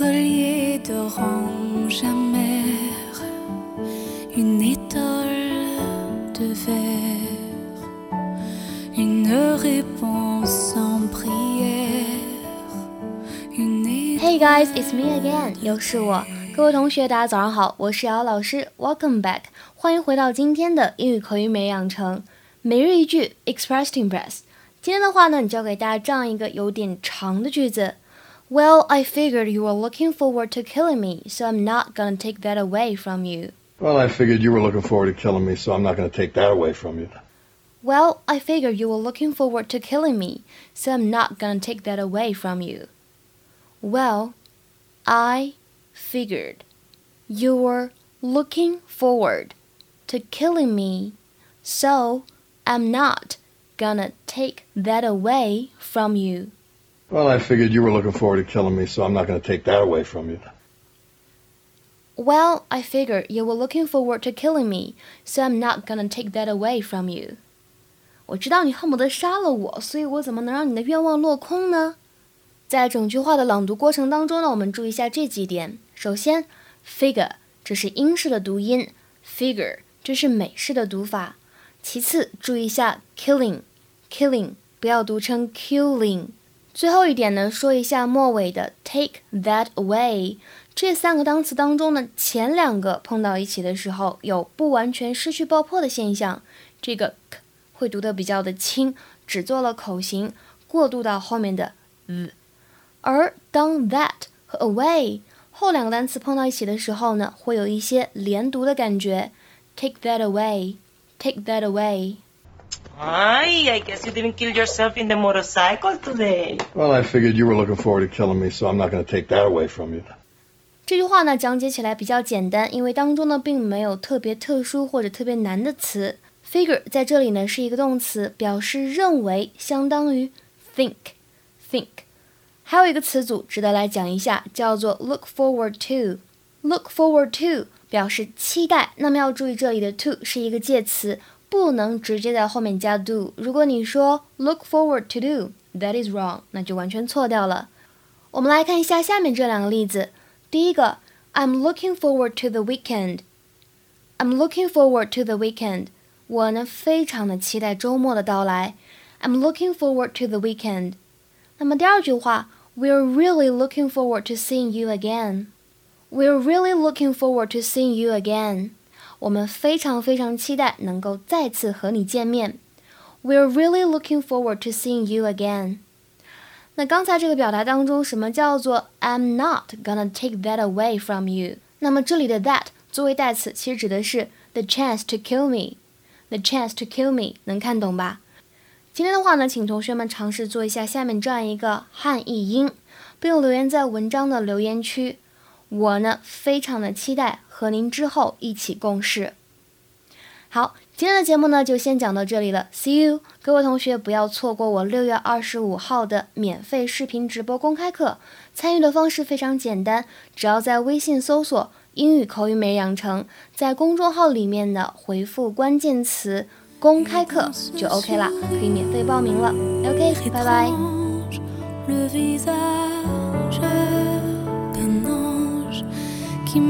Hey guys, it's me again. 又是我，各位同学，大家早上好，我是姚老师。Welcome back，欢迎回到今天的英语口语美养成每日一句 Expressing Press。今天的话呢，就教给大家这样一个有点长的句子。Well, I figured you were looking forward to killing me, so I'm not gonna take that away from you. Well, I figured you were looking forward to killing me, so I'm not going to take that away from you. Well, I figured you were looking forward to killing me, so I'm not gonna take that away from you. Well, I figured you were looking forward to killing me, so I'm not gonna take that away from you. Well, I figured you were looking forward to killing me, so I'm not going to take that away from you. Well, I figured you were looking forward to killing me, so I'm not gonna take that away from you. 我知道你恨不得杀了我，所以我怎么能让你的愿望落空呢？在整句话的朗读过程当中呢，我们注意一下这几点。首先，figure 这是英式的读音，figure 这是美式的读法。其次，注意一下 killing，killing 不要读成 killing。最后一点呢，说一下末尾的 take that away。这三个单词当中呢，前两个碰到一起的时候有不完全失去爆破的现象，这个 k 会读得比较的轻，只做了口型，过渡到后面的 z。而当 that 和 away 后两个单词碰到一起的时候呢，会有一些连读的感觉，take that away，take that away。Ay, I guess you didn't kill yourself in the motorcycle today. Well, I figured you were looking forward to killing me, so I'm not going to take that away from you. 这句话呢，讲解起来比较简单，因为当中呢并没有特别特殊或者特别难的词。Figure 在这里呢是一个动词，表示认为，相当于 think look forward to。look forward to 表示期待，那么要注意这里的 to 是一个介词。不能直接在后面加 do。如果你说 look forward to do，that is wrong，那就完全错掉了。我们来看一下下面这两个例子。第一个，I'm looking forward to the weekend。I'm looking forward to the weekend。我呢非常的期待周末的到来。I'm looking forward to the weekend。那么第二句话，We're really looking forward to seeing you again。We're really looking forward to seeing you again。我们非常非常期待能够再次和你见面。We're really looking forward to seeing you again。那刚才这个表达当中，什么叫做 I'm not gonna take that away from you？那么这里的 that 作为代词，其实指的是 the chance to kill me。the chance to kill me，能看懂吧？今天的话呢，请同学们尝试做一下下面这样一个汉译英，并留言在文章的留言区。我呢，非常的期待和您之后一起共事。好，今天的节目呢就先讲到这里了，See you，各位同学不要错过我六月二十五号的免费视频直播公开课。参与的方式非常简单，只要在微信搜索“英语口语美养成”，在公众号里面的回复关键词“公开课”就 OK 啦，可以免费报名了。OK，拜拜。Qui